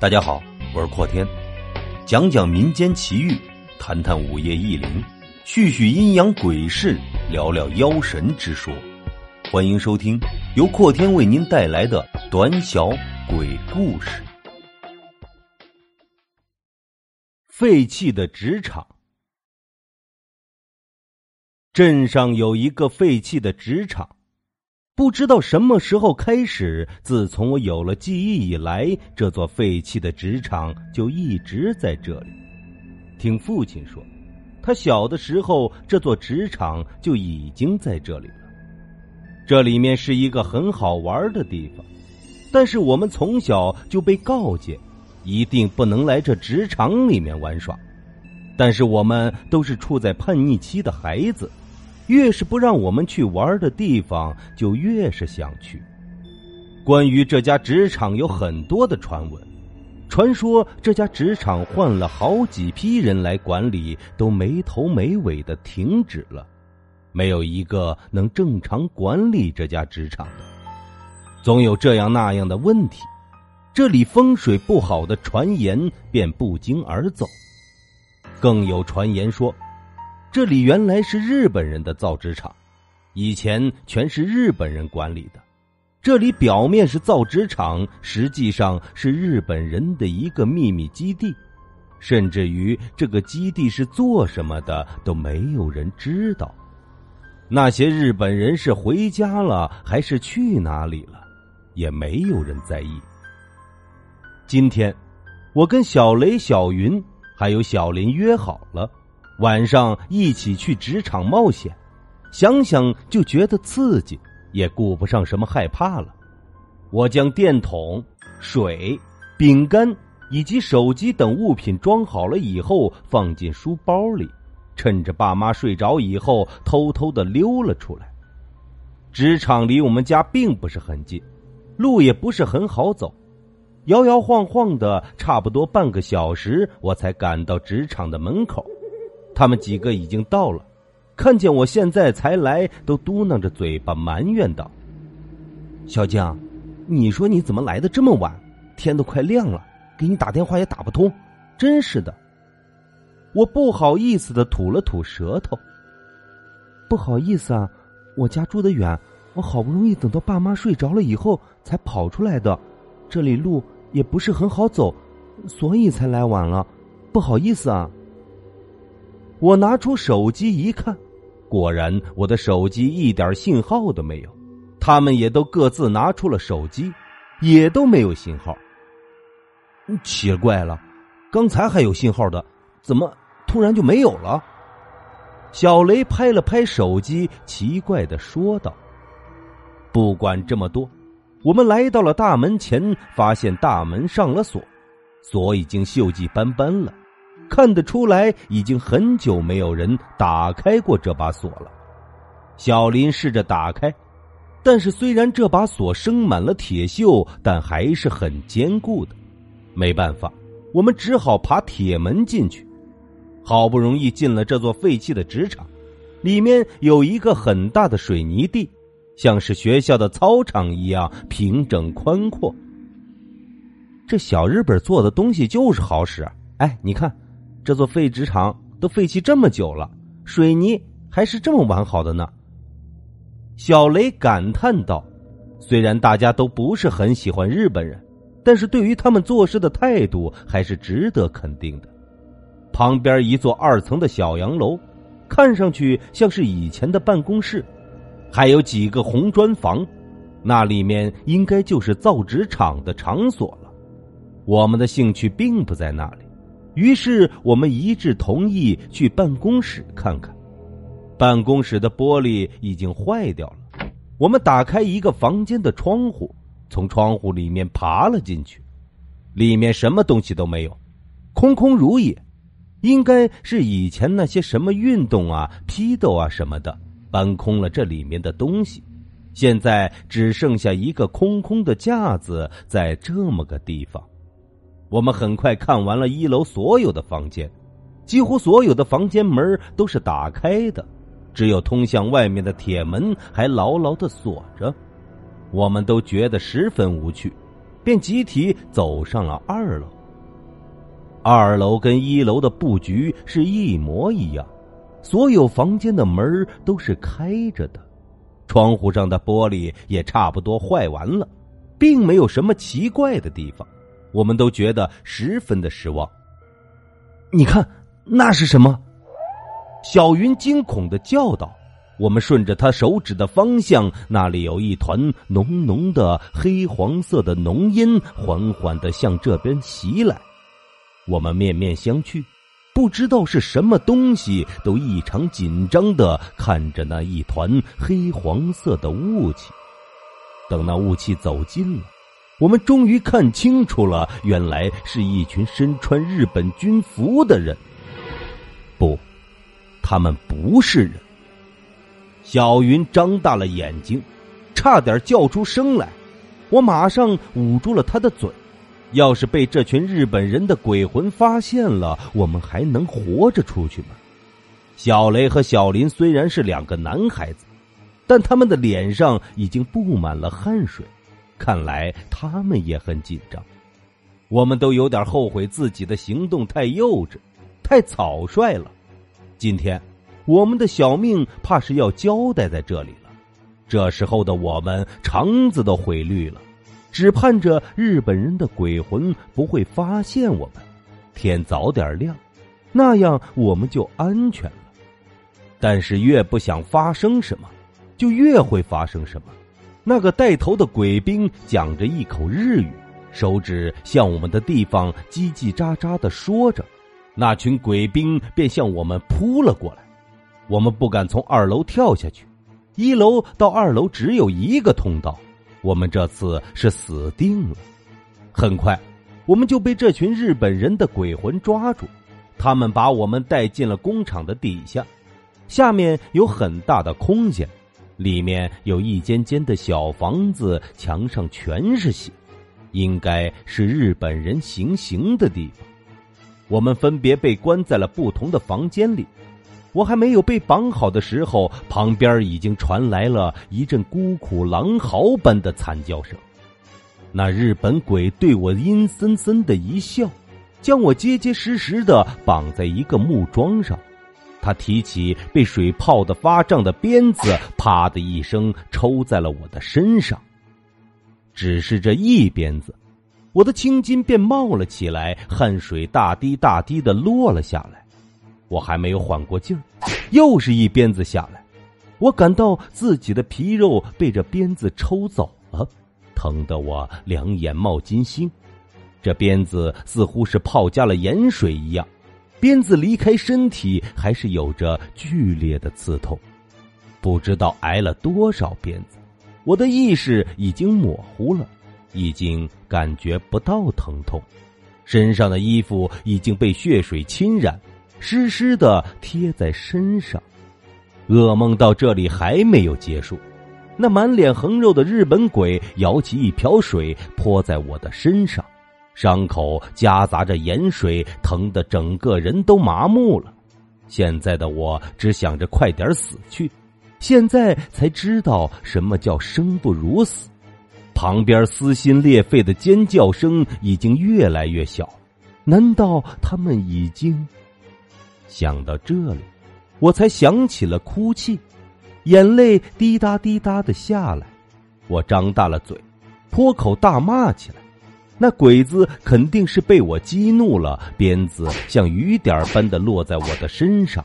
大家好，我是阔天，讲讲民间奇遇，谈谈午夜异灵，叙叙阴阳鬼事，聊聊妖神之说。欢迎收听由阔天为您带来的短小鬼故事。废弃的纸厂，镇上有一个废弃的纸厂。不知道什么时候开始，自从我有了记忆以来，这座废弃的纸厂就一直在这里。听父亲说，他小的时候，这座纸厂就已经在这里了。这里面是一个很好玩的地方，但是我们从小就被告诫，一定不能来这纸厂里面玩耍。但是我们都是处在叛逆期的孩子。越是不让我们去玩的地方，就越是想去。关于这家纸厂有很多的传闻，传说这家纸厂换了好几批人来管理，都没头没尾的停止了，没有一个能正常管理这家纸厂的。总有这样那样的问题，这里风水不好的传言便不胫而走，更有传言说。这里原来是日本人的造纸厂，以前全是日本人管理的。这里表面是造纸厂，实际上是日本人的一个秘密基地，甚至于这个基地是做什么的都没有人知道。那些日本人是回家了还是去哪里了，也没有人在意。今天，我跟小雷、小云还有小林约好了。晚上一起去职场冒险，想想就觉得刺激，也顾不上什么害怕了。我将电筒、水、饼干以及手机等物品装好了以后，放进书包里，趁着爸妈睡着以后，偷偷的溜了出来。职场离我们家并不是很近，路也不是很好走，摇摇晃晃的，差不多半个小时，我才赶到职场的门口。他们几个已经到了，看见我现在才来，都嘟囔着嘴巴埋怨道：“小江，你说你怎么来的这么晚？天都快亮了，给你打电话也打不通，真是的。”我不好意思的吐了吐舌头：“不好意思啊，我家住得远，我好不容易等到爸妈睡着了以后才跑出来的，这里路也不是很好走，所以才来晚了，不好意思啊。”我拿出手机一看，果然我的手机一点信号都没有。他们也都各自拿出了手机，也都没有信号。奇怪了，刚才还有信号的，怎么突然就没有了？小雷拍了拍手机，奇怪的说道：“不管这么多，我们来到了大门前，发现大门上了锁，锁已经锈迹斑斑了。”看得出来，已经很久没有人打开过这把锁了。小林试着打开，但是虽然这把锁生满了铁锈，但还是很坚固的。没办法，我们只好爬铁门进去。好不容易进了这座废弃的纸厂，里面有一个很大的水泥地，像是学校的操场一样平整宽阔。这小日本做的东西就是好使。哎，你看。这座废纸厂都废弃这么久了，水泥还是这么完好的呢。小雷感叹道：“虽然大家都不是很喜欢日本人，但是对于他们做事的态度还是值得肯定的。”旁边一座二层的小洋楼，看上去像是以前的办公室，还有几个红砖房，那里面应该就是造纸厂的场所了。我们的兴趣并不在那里。于是我们一致同意去办公室看看。办公室的玻璃已经坏掉了，我们打开一个房间的窗户，从窗户里面爬了进去。里面什么东西都没有，空空如也。应该是以前那些什么运动啊、批斗啊什么的搬空了这里面的东西，现在只剩下一个空空的架子在这么个地方。我们很快看完了一楼所有的房间，几乎所有的房间门都是打开的，只有通向外面的铁门还牢牢的锁着。我们都觉得十分无趣，便集体走上了二楼。二楼跟一楼的布局是一模一样，所有房间的门都是开着的，窗户上的玻璃也差不多坏完了，并没有什么奇怪的地方。我们都觉得十分的失望。你看，那是什么？小云惊恐的叫道。我们顺着他手指的方向，那里有一团浓浓的黑黄色的浓烟，缓缓的向这边袭来。我们面面相觑，不知道是什么东西，都异常紧张的看着那一团黑黄色的雾气。等那雾气走近了，我们终于看清楚了，原来是一群身穿日本军服的人。不，他们不是人。小云张大了眼睛，差点叫出声来。我马上捂住了他的嘴。要是被这群日本人的鬼魂发现了，我们还能活着出去吗？小雷和小林虽然是两个男孩子，但他们的脸上已经布满了汗水，看来他们也很紧张。我们都有点后悔自己的行动太幼稚，太草率了。今天。我们的小命怕是要交代在这里了。这时候的我们肠子都悔绿了，只盼着日本人的鬼魂不会发现我们，天早点亮，那样我们就安全了。但是越不想发生什么，就越会发生什么。那个带头的鬼兵讲着一口日语，手指向我们的地方叽叽喳喳的说着，那群鬼兵便向我们扑了过来。我们不敢从二楼跳下去，一楼到二楼只有一个通道，我们这次是死定了。很快，我们就被这群日本人的鬼魂抓住，他们把我们带进了工厂的底下，下面有很大的空间，里面有一间间的小房子，墙上全是血，应该是日本人行刑的地方。我们分别被关在了不同的房间里。我还没有被绑好的时候，旁边已经传来了一阵孤苦狼嚎般的惨叫声。那日本鬼对我阴森森的一笑，将我结结实实的绑在一个木桩上。他提起被水泡的发胀的鞭子，啪的一声抽在了我的身上。只是这一鞭子，我的青筋便冒了起来，汗水大滴大滴的落了下来。我还没有缓过劲儿，又是一鞭子下来，我感到自己的皮肉被这鞭子抽走了，疼得我两眼冒金星。这鞭子似乎是泡加了盐水一样，鞭子离开身体还是有着剧烈的刺痛。不知道挨了多少鞭子，我的意识已经模糊了，已经感觉不到疼痛，身上的衣服已经被血水侵染。湿湿的贴在身上，噩梦到这里还没有结束。那满脸横肉的日本鬼舀起一瓢水泼在我的身上，伤口夹杂着盐水，疼得整个人都麻木了。现在的我只想着快点死去，现在才知道什么叫生不如死。旁边撕心裂肺的尖叫声已经越来越小，难道他们已经？想到这里，我才想起了哭泣，眼泪滴答滴答的下来。我张大了嘴，破口大骂起来。那鬼子肯定是被我激怒了，鞭子像雨点般的落在我的身上。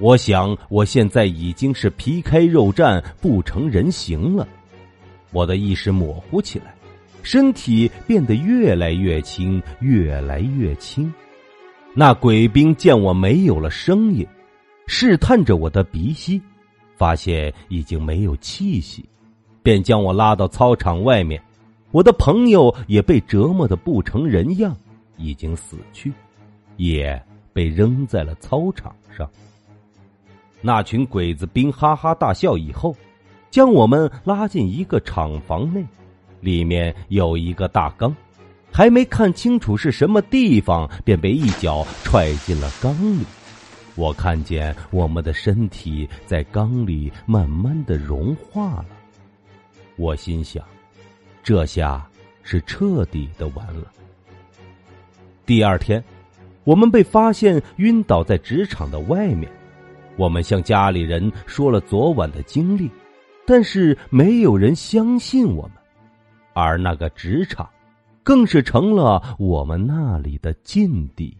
我想，我现在已经是皮开肉绽、不成人形了。我的意识模糊起来，身体变得越来越轻，越来越轻。那鬼兵见我没有了声音，试探着我的鼻息，发现已经没有气息，便将我拉到操场外面。我的朋友也被折磨的不成人样，已经死去，也被扔在了操场上。那群鬼子兵哈哈大笑以后，将我们拉进一个厂房内，里面有一个大缸。还没看清楚是什么地方，便被一脚踹进了缸里。我看见我们的身体在缸里慢慢的融化了。我心想，这下是彻底的完了。第二天，我们被发现晕倒在职场的外面。我们向家里人说了昨晚的经历，但是没有人相信我们，而那个职场，更是成了我们那里的禁地。